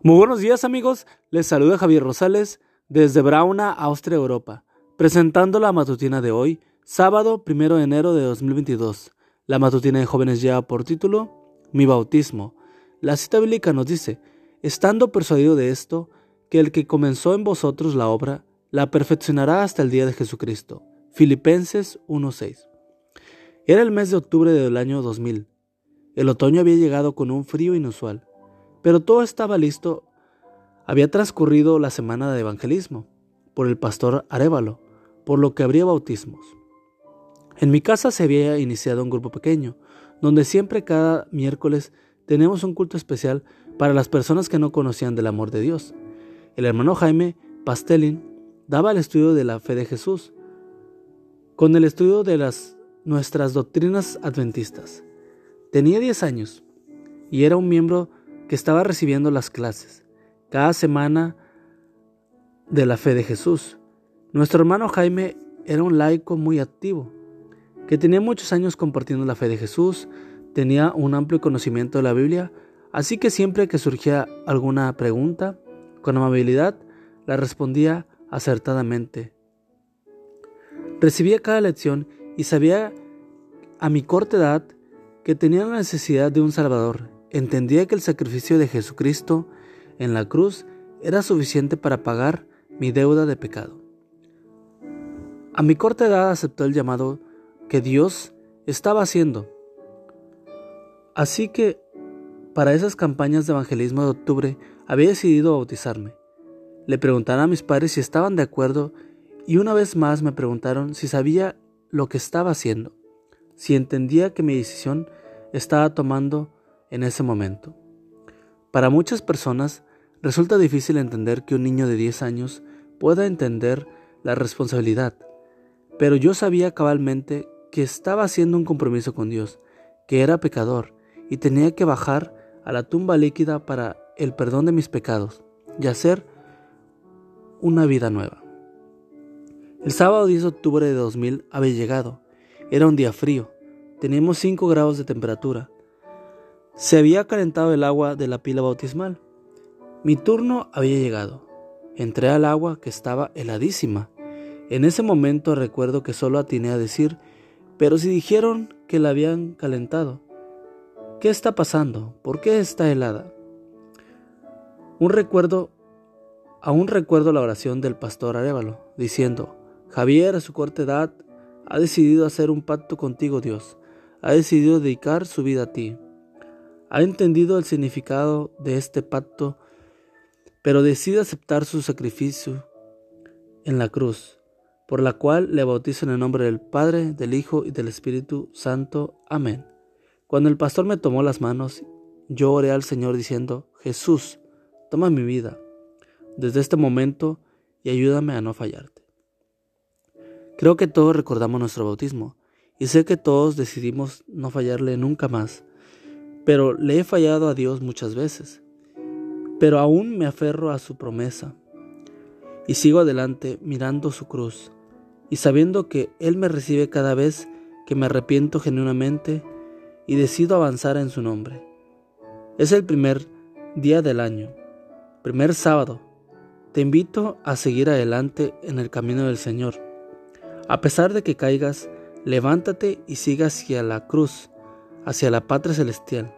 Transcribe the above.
Muy buenos días amigos, les saluda Javier Rosales desde Brauna, Austria, Europa, presentando la matutina de hoy, sábado 1 de enero de 2022. La matutina de jóvenes lleva por título Mi bautismo. La cita bíblica nos dice, estando persuadido de esto, que el que comenzó en vosotros la obra, la perfeccionará hasta el día de Jesucristo. Filipenses 1.6. Era el mes de octubre del año 2000. El otoño había llegado con un frío inusual, pero todo estaba listo. Había transcurrido la semana de evangelismo por el pastor Arevalo, por lo que habría bautismos. En mi casa se había iniciado un grupo pequeño, donde siempre cada miércoles tenemos un culto especial para las personas que no conocían del amor de Dios. El hermano Jaime Pastelin daba el estudio de la fe de Jesús, con el estudio de las nuestras doctrinas adventistas. Tenía 10 años y era un miembro que estaba recibiendo las clases cada semana de la fe de Jesús. Nuestro hermano Jaime era un laico muy activo, que tenía muchos años compartiendo la fe de Jesús, tenía un amplio conocimiento de la Biblia, así que siempre que surgía alguna pregunta, con amabilidad, la respondía acertadamente. Recibía cada lección y sabía a mi corta edad que tenía la necesidad de un Salvador. Entendía que el sacrificio de Jesucristo en la cruz era suficiente para pagar mi deuda de pecado. A mi corta edad aceptó el llamado que Dios estaba haciendo. Así que para esas campañas de evangelismo de octubre había decidido bautizarme. Le preguntaron a mis padres si estaban de acuerdo y una vez más me preguntaron si sabía lo que estaba haciendo, si entendía que mi decisión estaba tomando en ese momento. Para muchas personas resulta difícil entender que un niño de 10 años pueda entender la responsabilidad, pero yo sabía cabalmente que estaba haciendo un compromiso con Dios, que era pecador y tenía que bajar a la tumba líquida para el perdón de mis pecados y hacer una vida nueva. El sábado 10 de octubre de 2000 había llegado. Era un día frío. Teníamos 5 grados de temperatura. Se había calentado el agua de la pila bautismal. Mi turno había llegado. Entré al agua que estaba heladísima. En ese momento recuerdo que solo atiné a decir, pero si dijeron que la habían calentado, ¿qué está pasando? ¿Por qué está helada? Un recuerdo, aún recuerdo la oración del pastor Arevalo, diciendo, Javier a su corta edad ha decidido hacer un pacto contigo Dios, ha decidido dedicar su vida a ti ha entendido el significado de este pacto, pero decide aceptar su sacrificio en la cruz, por la cual le bautizo en el nombre del Padre, del Hijo y del Espíritu Santo. Amén. Cuando el pastor me tomó las manos, yo oré al Señor diciendo, Jesús, toma mi vida desde este momento y ayúdame a no fallarte. Creo que todos recordamos nuestro bautismo y sé que todos decidimos no fallarle nunca más pero le he fallado a Dios muchas veces. Pero aún me aferro a su promesa y sigo adelante mirando su cruz y sabiendo que Él me recibe cada vez que me arrepiento genuinamente y decido avanzar en su nombre. Es el primer día del año, primer sábado. Te invito a seguir adelante en el camino del Señor. A pesar de que caigas, levántate y siga hacia la cruz, hacia la patria celestial.